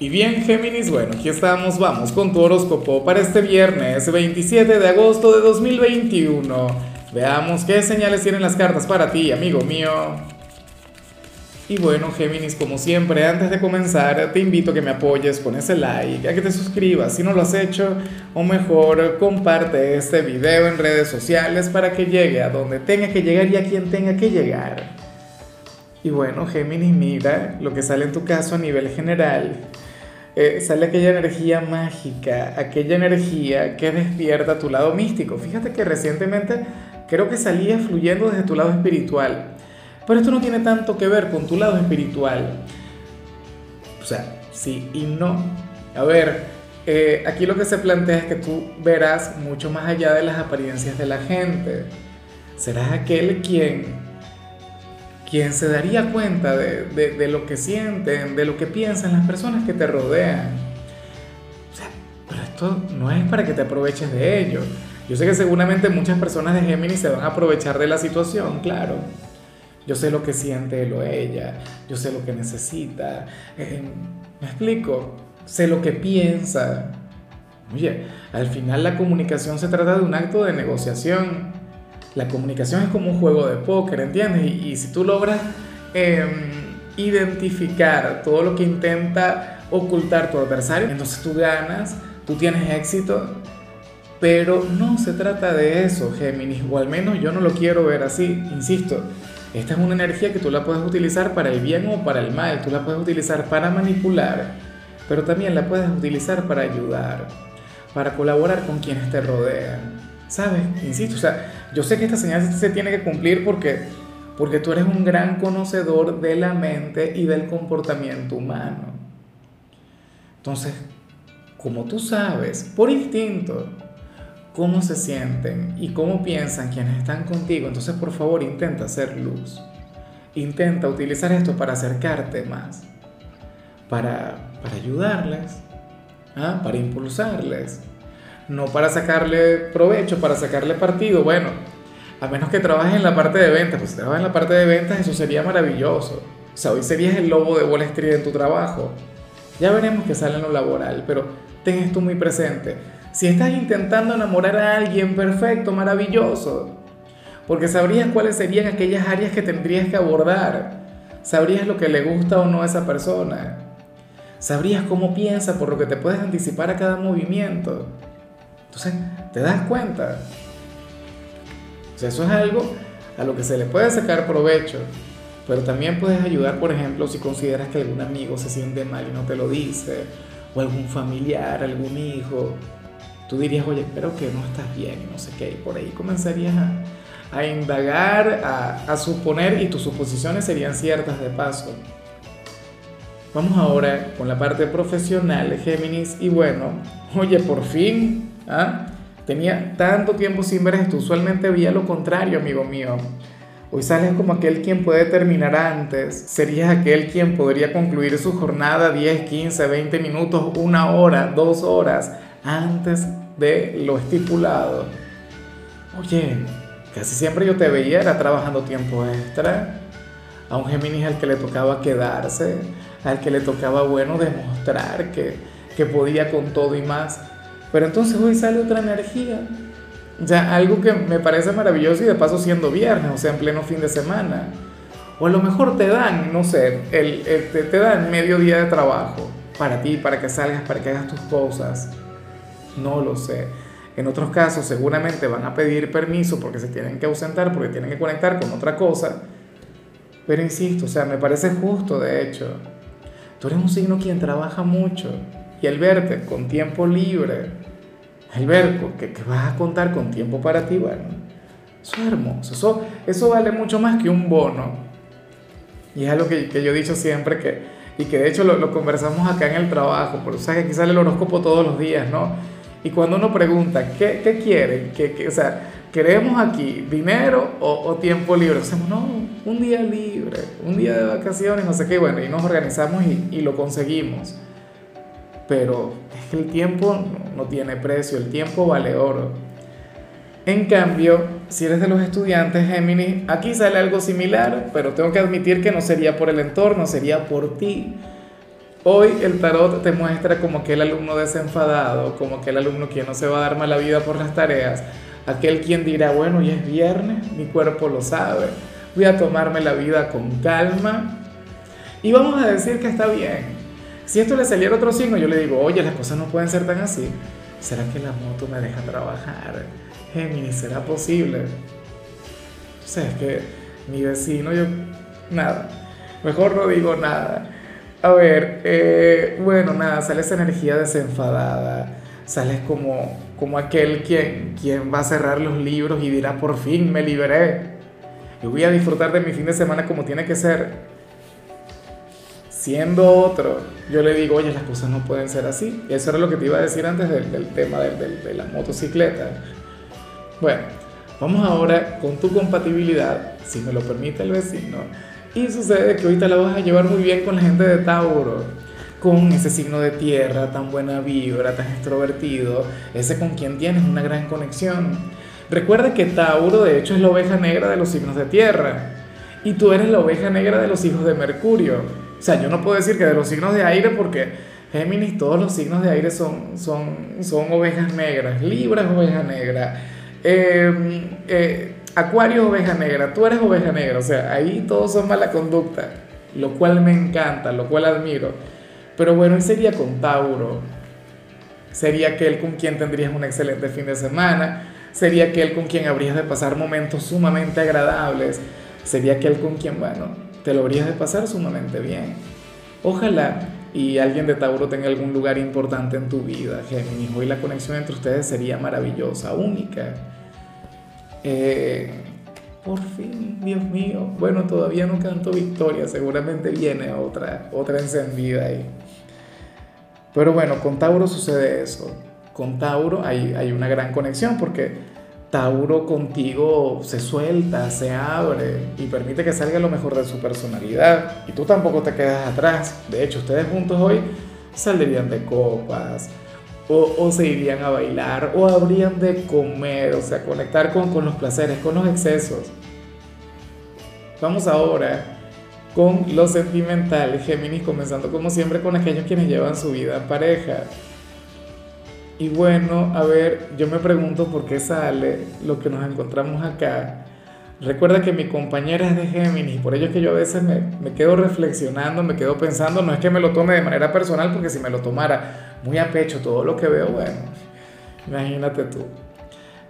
Y bien, Géminis, bueno, aquí estamos, vamos con tu horóscopo para este viernes 27 de agosto de 2021. Veamos qué señales tienen las cartas para ti, amigo mío. Y bueno, Géminis, como siempre, antes de comenzar, te invito a que me apoyes con ese like, a que te suscribas si no lo has hecho, o mejor, comparte este video en redes sociales para que llegue a donde tenga que llegar y a quien tenga que llegar. Y bueno, Géminis, mira lo que sale en tu caso a nivel general. Eh, sale aquella energía mágica, aquella energía que despierta tu lado místico. Fíjate que recientemente creo que salía fluyendo desde tu lado espiritual, pero esto no tiene tanto que ver con tu lado espiritual. O sea, sí y no. A ver, eh, aquí lo que se plantea es que tú verás mucho más allá de las apariencias de la gente. Serás aquel quien quien se daría cuenta de, lo que sienten, de lo que piensan las personas que te rodean. O sea, pero esto no es para que te aproveches de ello. Yo sé que seguramente muchas personas de Géminis se van a aprovechar de la situación, claro. Yo sé lo que siente él o ella, yo sé lo que necesita. Eh, ¿Me explico? Sé lo que piensa. Oye, al final la comunicación se trata de un acto de negociación la comunicación es como un juego de póker, ¿entiendes? Y, si tú logras em, identificar todo lo que intenta ocultar tu adversario, entonces tú ganas, tú tienes éxito, pero no se trata de eso, Géminis, o al menos yo no lo quiero ver así, insisto. Esta es una energía que tú la puedes utilizar para el bien o para el mal, tú la puedes utilizar para manipular, pero también la puedes utilizar para ayudar, para colaborar con quienes te rodean. ¿Sabes? Insisto, o sea, yo sé que esta señal se tiene que cumplir porque, porque tú eres un gran conocedor de la mente y del comportamiento humano. Entonces, como tú sabes, por instinto, cómo se sienten y cómo piensan quienes están contigo, entonces por favor intenta hacer luz. Intenta utilizar esto para acercarte más, para, para ayudarles, ¿ah? para impulsarles no para sacarle provecho, para sacarle partido. Bueno, a menos que trabajes en la parte de ventas, pues si trabajas en la parte de ventas eso sería maravilloso. O sea, hoy serías el lobo de Wall Street en tu trabajo. Ya veremos qué sale en lo laboral, pero ten esto muy presente. Si estás intentando enamorar a alguien, perfecto, maravilloso. Porque sabrías cuáles serían aquellas áreas que tendrías que abordar. Sabrías lo que le gusta o no a esa persona. Sabrías cómo piensa por lo que te puedes anticipar a cada movimiento. Entonces, ¿te das cuenta? O eso es algo a lo que se le puede sacar provecho, pero también puedes ayudar, por ejemplo, si consideras que algún amigo se siente mal y no te lo dice, o algún familiar, algún hijo, tú dirías, oye, espero que no estás bien no sé qué, y por ahí comenzarías a, indagar, a, a suponer, y tus suposiciones serían ciertas de paso. Vamos ahora con la parte profesional, Géminis, y bueno, oye, por fin ¿Ah? Tenía tanto tiempo sin ver esto, usualmente veía lo contrario, amigo mío. Hoy sales como aquel quien puede terminar antes, serías aquel quien podría concluir su jornada 10, 15, 20 minutos, una hora, dos horas antes de lo estipulado. Oye, casi siempre yo te veía era trabajando tiempo extra. A un Géminis al que le tocaba quedarse, al que le tocaba, bueno, demostrar que, que podía con todo y más. Pero entonces hoy sale otra energía. Ya algo que me parece maravilloso y de paso siendo viernes, o sea, en pleno fin de semana. O a lo mejor te dan, no sé, el, te, te, dan medio día de trabajo para ti, para que salgas, para que hagas tus cosas. No lo sé. En otros casos seguramente van a pedir permiso porque se tienen que ausentar, porque tienen que conectar con otra cosa. Pero insisto, o sea, me parece justo de hecho. Tú eres un signo quien trabaja mucho y el verte con tiempo libre, el ver que, que vas a contar con tiempo para ti, bueno, eso es hermoso, eso, eso vale mucho más que un bono. Y es algo que, que yo he dicho siempre que, y que de hecho lo, lo conversamos acá en el trabajo, porque sabes que aquí sale el horóscopo todos los días, ¿no? Y cuando uno pregunta, ¿qué, qué quieren? ¿Qué, o sea, ¿queremos aquí dinero o, tiempo libre? Sea, no, un día libre, un día de vacaciones, no sé qué, bueno, y nos organizamos y, y lo conseguimos pero es que el tiempo no tiene precio, el tiempo vale oro. En cambio, si eres de los estudiantes Géminis, aquí sale algo similar, pero tengo que admitir que no sería por el entorno, sería por ti. Hoy el tarot te muestra como aquel alumno desenfadado, como aquel alumno que no se va a dar mala vida por las tareas, aquel quien dirá, bueno, ya es viernes, mi cuerpo lo sabe, voy a tomarme la vida con calma y vamos a decir que está bien. Si esto le saliera otro signo, yo le digo, oye, las cosas no pueden ser tan así. ¿Será que la moto me deja trabajar? Géminis, ¿será posible? O sea, que mi vecino, yo, nada, mejor no digo nada. A ver, eh, bueno, nada, sale esa energía desenfadada, sales como, como aquel quien, quien va a cerrar los libros y dirá, por fin me liberé. Y voy a disfrutar de mi fin de semana como tiene que ser. Siendo otro, yo le digo, oye, las cosas no pueden ser así. Eso era lo que te iba a decir antes del, tema de, de la motocicleta. Bueno, vamos ahora con tu compatibilidad, si me lo permite el vecino y sucede que ahorita la vas a llevar muy bien con la gente de Tauro, con ese signo de tierra, tan buena vibra, tan extrovertido, ese con quien tienes una gran conexión. Recuerda que Tauro de hecho es la oveja negra de los signos de tierra y tú eres la oveja negra de los hijos de Mercurio. O sea, yo no puedo decir que de los signos de aire porque Géminis, todos los signos de aire son, son, son ovejas negras, Libra es oveja negra. Eh, eh, Acuario oveja negra, tú eres oveja negra, o sea, ahí todos son mala conducta, lo cual me encanta, lo cual admiro. Pero bueno, y sería con Tauro, sería aquel con quien tendrías un excelente fin de semana, sería aquel con quien habrías de pasar momentos sumamente agradables, sería aquel con quien, bueno, te lo habrías de pasar sumamente bien. Ojalá y alguien de Tauro tenga algún lugar importante en tu vida, Géminis. Hoy la conexión entre ustedes sería maravillosa, única. Eh, por fin, Dios mío. Bueno, todavía no canto victoria, seguramente viene otra, otra encendida ahí. Pero bueno, con Tauro sucede eso. Con Tauro hay, hay una gran conexión porque Tauro contigo se suelta, se abre y permite que salga lo mejor de su personalidad. Y tú tampoco te quedas atrás. De hecho, ustedes juntos hoy saldrían de copas, o, se irían a bailar, o habrían de comer, o sea, conectar con, con los placeres, con los excesos. Vamos ahora con lo sentimental, Géminis, comenzando como siempre con aquellos quienes llevan su vida en pareja. Y bueno, a ver, yo me pregunto por qué sale lo que nos encontramos acá. Recuerda que mi compañera es de Géminis, por ello es que yo a veces me, me, quedo reflexionando, me quedo pensando, no es que me lo tome de manera personal, porque si me lo tomara muy a pecho todo lo que veo, bueno, imagínate tú.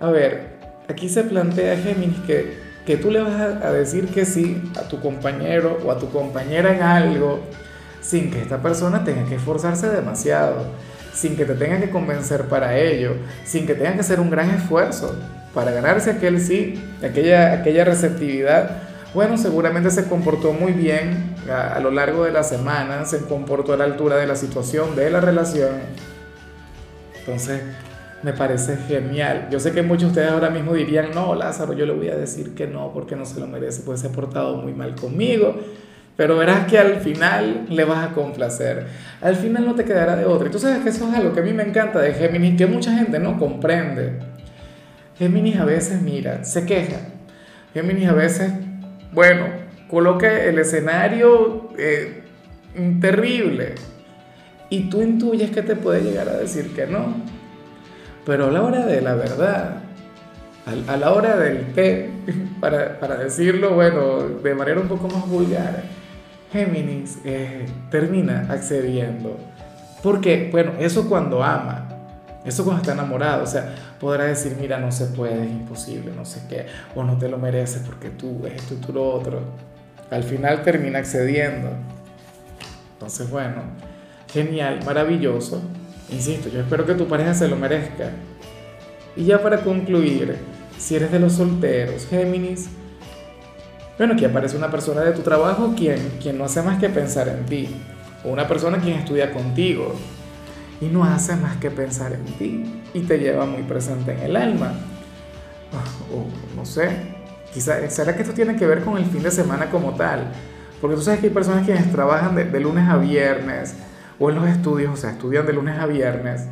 A ver, aquí se plantea Géminis que, que tú le vas a, decir que sí a tu compañero o a tu compañera en algo sin que esta persona tenga que esforzarse demasiado, sin que te tenga que convencer para ello, sin que tenga que hacer un gran esfuerzo para ganarse aquel sí, aquella, aquella receptividad. Bueno, seguramente se comportó muy bien a, lo largo de la semana, se comportó a la altura de la situación, de la relación. Entonces, me parece genial. Yo sé que muchos de ustedes ahora mismo dirían, no, Lázaro, yo le voy a decir que no, porque no se lo merece, pues se ha portado muy mal conmigo. Pero verás que al final le vas a complacer. Al final no te quedará de otra. Y tú sabes que eso es algo que a mí me encanta de Géminis, que mucha gente no comprende. Géminis a veces, mira, se queja. Géminis a veces, bueno, coloque el escenario eh, terrible y tú intuyes que te puede llegar a decir que no. Pero a la hora de la verdad, a, la hora del té, para, para, decirlo, bueno, de manera un poco más vulgar, Géminis eh, termina accediendo. Porque, bueno, eso cuando ama, eso cuando está enamorado, o sea, podrá decir, mira, no se puede, es imposible, no sé qué, o no te lo mereces porque tú esto y tú lo otro al final termina accediendo. Entonces, bueno, genial, maravilloso. Insisto, yo espero que tu pareja se lo merezca. Y ya para concluir, si eres de los solteros, Géminis, bueno, aquí aparece una persona de tu trabajo quien, quien no hace más que pensar en ti, o una persona quien estudia contigo y no hace más que pensar en ti y te lleva muy presente en el alma. O no sé, ¿será que esto tiene que ver con el fin de semana como tal? Porque tú sabes que hay personas quienes trabajan de, lunes a viernes o en los estudios, o sea, estudian de lunes a viernes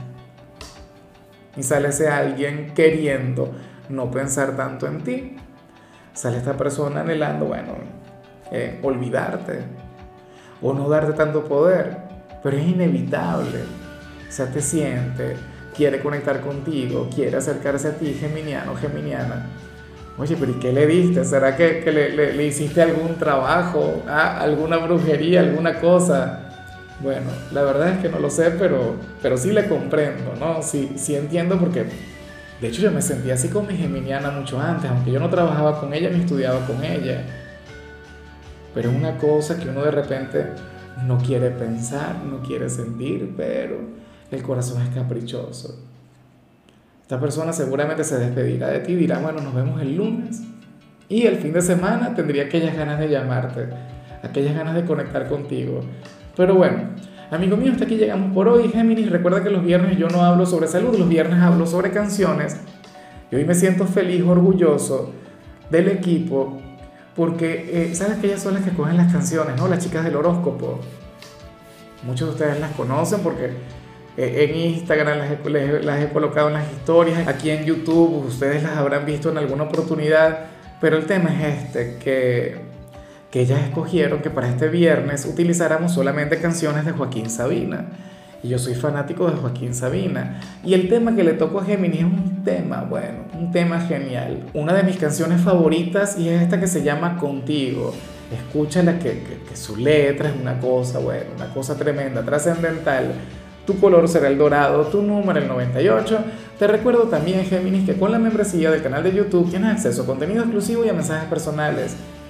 y sale ese alguien queriendo no pensar tanto en ti. Sale esta persona anhelando, bueno, eh, olvidarte o no darte tanto poder. pero es inevitable. O sea, te siente, quiere conectar contigo, quiere acercarse a ti, geminiano, geminiana. Oye, pero ¿y qué le diste? ¿Será que, que le, le, hiciste algún trabajo, alguna brujería, alguna cosa? Bueno, la verdad es que no lo sé, pero, pero sí le comprendo, ¿no? Sí, sí entiendo porque, de hecho, yo me sentía así con mi geminiana mucho antes, aunque yo no trabajaba con ella ni estudiaba con ella. Pero es una cosa que uno de repente no quiere pensar, no quiere sentir, pero el corazón es caprichoso. Esta persona seguramente se despedirá de ti y dirá, bueno, nos vemos el lunes. Y el fin de semana tendría aquellas ganas de llamarte, aquellas ganas de conectar contigo. Pero bueno, amigo mío, hasta aquí llegamos por hoy, Géminis. Recuerda que los viernes yo no hablo sobre salud, los viernes hablo sobre canciones. Y hoy me siento feliz, orgulloso del equipo, porque, eh, ¿sabes que ellas son las que cogen las canciones, ¿no? Las chicas del horóscopo. Muchos de ustedes las conocen porque eh, en Instagram las he, las he colocado en las historias, aquí en YouTube ustedes las habrán visto en alguna oportunidad, pero el tema es este, que, que ellas escogieron que para este viernes utilizáramos solamente canciones de Joaquín Sabina. Y yo soy fanático de Joaquín Sabina. Y el tema que le tocó a Géminis es un tema, bueno, un tema genial. Una de mis canciones favoritas y es esta que se llama Contigo. Escúchala que, que, que su letra es una cosa, bueno, una cosa tremenda, trascendental tu color será el dorado, tu número el 98. Te recuerdo también, Géminis, que con la membresía del canal de YouTube tienes acceso a contenido exclusivo y a mensajes personales.